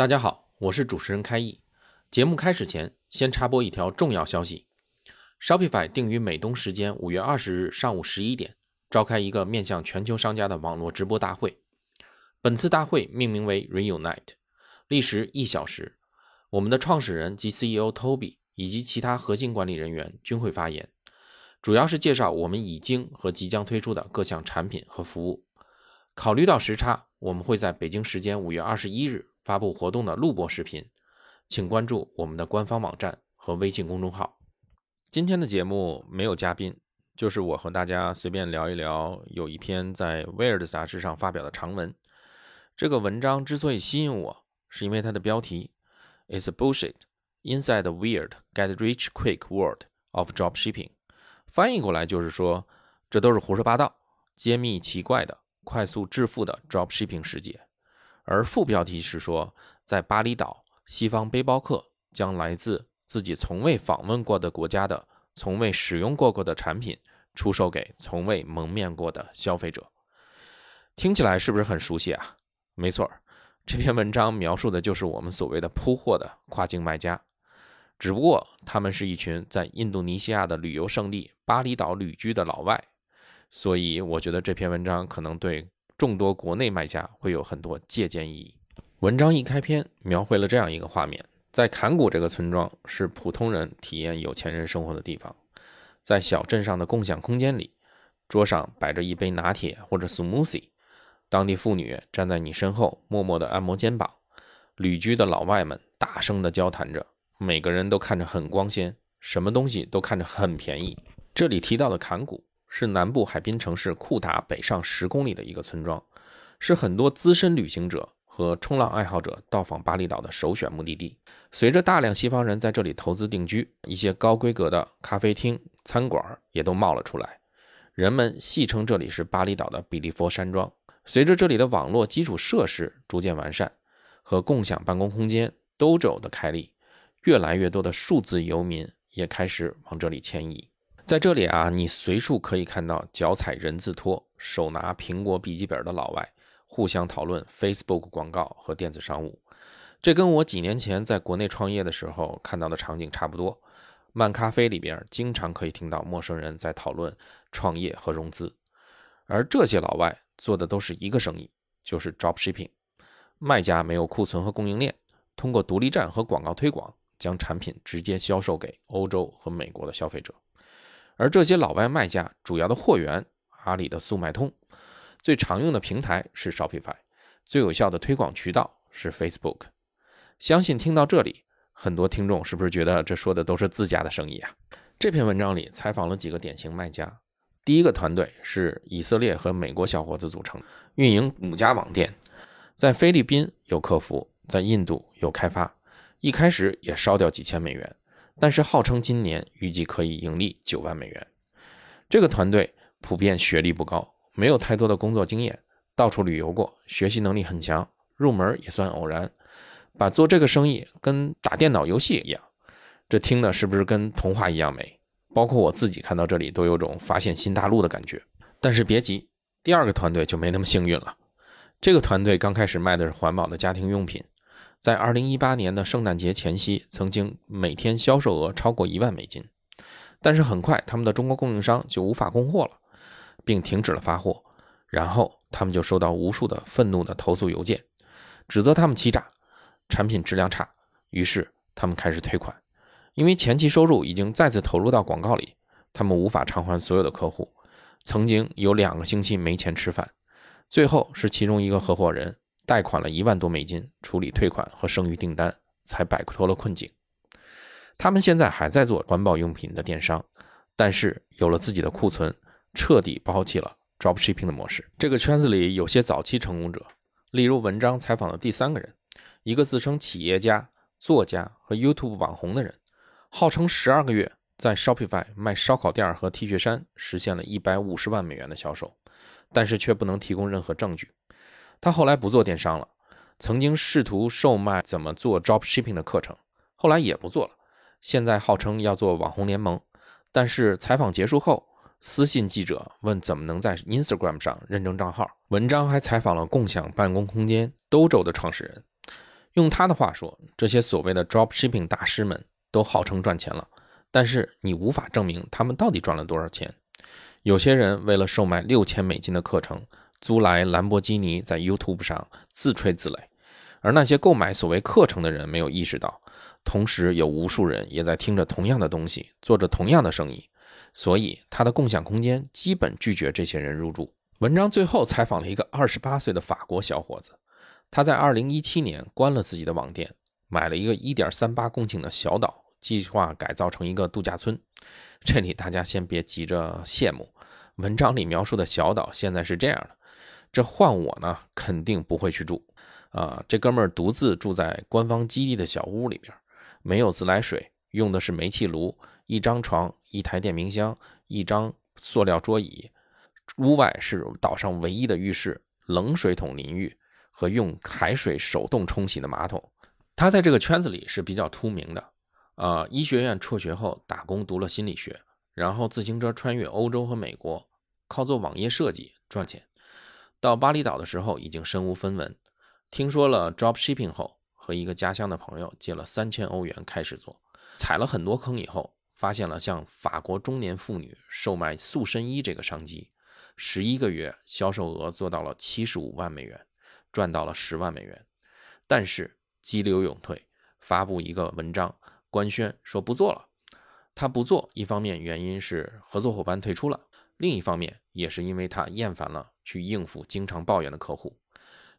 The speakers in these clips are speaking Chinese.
大家好，我是主持人开义。节目开始前，先插播一条重要消息：Shopify 定于美东时间五月二十日上午十一点召开一个面向全球商家的网络直播大会。本次大会命名为 Reunite，历时一小时。我们的创始人及 CEO Toby 以及其他核心管理人员均会发言，主要是介绍我们已经和即将推出的各项产品和服务。考虑到时差，我们会在北京时间五月二十一日发布活动的录播视频，请关注我们的官方网站和微信公众号。今天的节目没有嘉宾，就是我和大家随便聊一聊。有一篇在《Weird》杂志上发表的长文，这个文章之所以吸引我，是因为它的标题。It's bullshit inside the weird get rich quick world of dropshipping。翻译过来就是说，这都是胡说八道、揭秘奇怪的快速致富的 dropshipping 世界。而副标题是说，在巴厘岛，西方背包客将来自自己从未访问过的国家的、从未使用过过的产品出售给从未蒙面过的消费者。听起来是不是很熟悉啊？没错。这篇文章描述的就是我们所谓的铺货的跨境卖家，只不过他们是一群在印度尼西亚的旅游胜地巴厘岛旅居的老外，所以我觉得这篇文章可能对众多国内卖家会有很多借鉴意义。文章一开篇描绘了这样一个画面：在坎古这个村庄是普通人体验有钱人生活的地方，在小镇上的共享空间里，桌上摆着一杯拿铁或者 smoothie。当地妇女站在你身后，默默地按摩肩膀。旅居的老外们大声地交谈着，每个人都看着很光鲜，什么东西都看着很便宜。这里提到的坎古是南部海滨城市库达北上十公里的一个村庄，是很多资深旅行者和冲浪爱好者到访巴厘岛的首选目的地。随着大量西方人在这里投资定居，一些高规格的咖啡厅、餐馆也都冒了出来。人们戏称这里是巴厘岛的比利佛山庄。随着这里的网络基础设施逐渐完善，和共享办公空间 Dojo 的开立，越来越多的数字游民也开始往这里迁移。在这里啊，你随处可以看到脚踩人字拖、手拿苹果笔记本的老外，互相讨论 Facebook 广告和电子商务。这跟我几年前在国内创业的时候看到的场景差不多。漫咖啡里边经常可以听到陌生人在讨论创业和融资，而这些老外。做的都是一个生意，就是 drop shipping。卖家没有库存和供应链，通过独立站和广告推广，将产品直接销售给欧洲和美国的消费者。而这些老外卖家主要的货源，阿里的速卖通，最常用的平台是 Shopify，最有效的推广渠道是 Facebook。相信听到这里，很多听众是不是觉得这说的都是自家的生意啊？这篇文章里采访了几个典型卖家。第一个团队是以色列和美国小伙子组成，运营五家网店，在菲律宾有客服，在印度有开发，一开始也烧掉几千美元，但是号称今年预计可以盈利九万美元。这个团队普遍学历不高，没有太多的工作经验，到处旅游过，学习能力很强，入门也算偶然，把做这个生意跟打电脑游戏一样，这听的是不是跟童话一样美？包括我自己看到这里都有种发现新大陆的感觉，但是别急，第二个团队就没那么幸运了。这个团队刚开始卖的是环保的家庭用品，在2018年的圣诞节前夕，曾经每天销售额超过一万美金，但是很快他们的中国供应商就无法供货了，并停止了发货，然后他们就收到无数的愤怒的投诉邮件，指责他们欺诈，产品质量差，于是他们开始退款。因为前期收入已经再次投入到广告里，他们无法偿还所有的客户，曾经有两个星期没钱吃饭，最后是其中一个合伙人贷款了一万多美金处理退款和剩余订单，才摆脱了困境。他们现在还在做环保用品的电商，但是有了自己的库存，彻底抛弃了 dropshipping 的模式。这个圈子里有些早期成功者，例如文章采访的第三个人，一个自称企业家、作家和 YouTube 网红的人，号称十二个月在 Shopify 卖烧烤店和 T 恤衫，实现了一百五十万美元的销售，但是却不能提供任何证据。他后来不做电商了，曾经试图售卖怎么做 Dropshipping 的课程，后来也不做了。现在号称要做网红联盟，但是采访结束后。私信记者问怎么能在 Instagram 上认证账号？文章还采访了共享办公空间 Dojo 的创始人。用他的话说，这些所谓的 Dropshipping 大师们都号称赚钱了，但是你无法证明他们到底赚了多少钱。有些人为了售卖六千美金的课程，租来兰博基尼在 YouTube 上自吹自擂，而那些购买所谓课程的人没有意识到，同时有无数人也在听着同样的东西，做着同样的生意。所以，他的共享空间基本拒绝这些人入住。文章最后采访了一个二十八岁的法国小伙子，他在二零一七年关了自己的网店，买了一个一点三八公顷的小岛，计划改造成一个度假村。这里大家先别急着羡慕，文章里描述的小岛现在是这样的。这换我呢，肯定不会去住。啊，这哥们儿独自住在官方基地的小屋里边，没有自来水，用的是煤气炉。一张床，一台电冰箱，一张塑料桌椅。屋外是岛上唯一的浴室，冷水桶淋浴和用海水手动冲洗的马桶。他在这个圈子里是比较出名的。呃，医学院辍学后打工读了心理学，然后自行车穿越欧洲和美国，靠做网页设计赚钱。到巴厘岛的时候已经身无分文，听说了 dropshipping 后，和一个家乡的朋友借了三千欧元开始做，踩了很多坑以后。发现了向法国中年妇女售卖塑身衣这个商机，十一个月销售额做到了七十五万美元，赚到了十万美元。但是激流勇退，发布一个文章官宣说不做了。他不做，一方面原因是合作伙伴退出了，另一方面也是因为他厌烦了去应付经常抱怨的客户。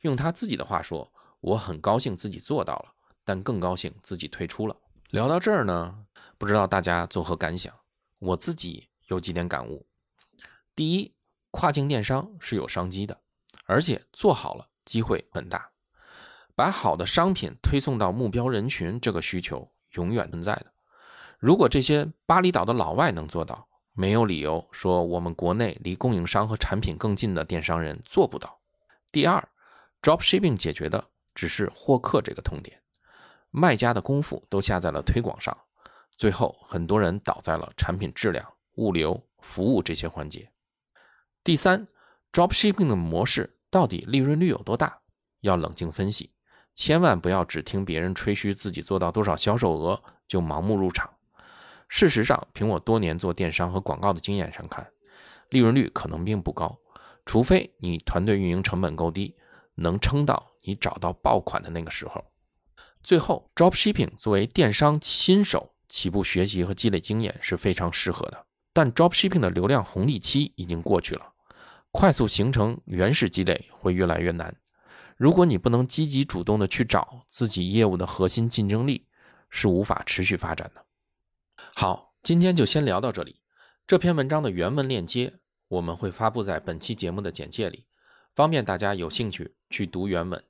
用他自己的话说：“我很高兴自己做到了，但更高兴自己退出了。”聊到这儿呢。不知道大家作何感想？我自己有几点感悟。第一，跨境电商是有商机的，而且做好了机会很大。把好的商品推送到目标人群，这个需求永远存在的。如果这些巴厘岛的老外能做到，没有理由说我们国内离供应商和产品更近的电商人做不到。第二，dropshipping 解决的只是获客这个痛点，卖家的功夫都下在了推广上。最后，很多人倒在了产品质量、物流、服务这些环节。第三，dropshipping 的模式到底利润率有多大？要冷静分析，千万不要只听别人吹嘘自己做到多少销售额就盲目入场。事实上，凭我多年做电商和广告的经验上看，利润率可能并不高，除非你团队运营成本够低，能撑到你找到爆款的那个时候。最后，dropshipping 作为电商新手。起步学习和积累经验是非常适合的，但 dropshipping 的流量红利期已经过去了，快速形成原始积累会越来越难。如果你不能积极主动的去找自己业务的核心竞争力，是无法持续发展的。好，今天就先聊到这里。这篇文章的原文链接我们会发布在本期节目的简介里，方便大家有兴趣去读原文。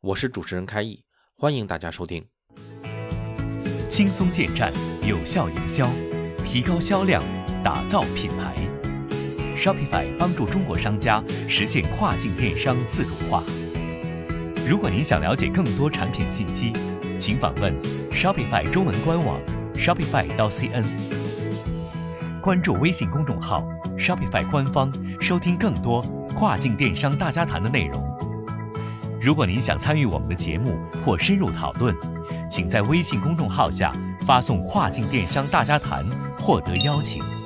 我是主持人开义，欢迎大家收听。轻松建站，有效营销，提高销量，打造品牌。Shopify 帮助中国商家实现跨境电商自主化。如果您想了解更多产品信息，请访问 Shopify 中文官网 Shopify 到 CN。关注微信公众号 Shopify 官方，收听更多跨境电商大家谈的内容。如果您想参与我们的节目或深入讨论，请在微信公众号下发送“跨境电商大家谈”获得邀请。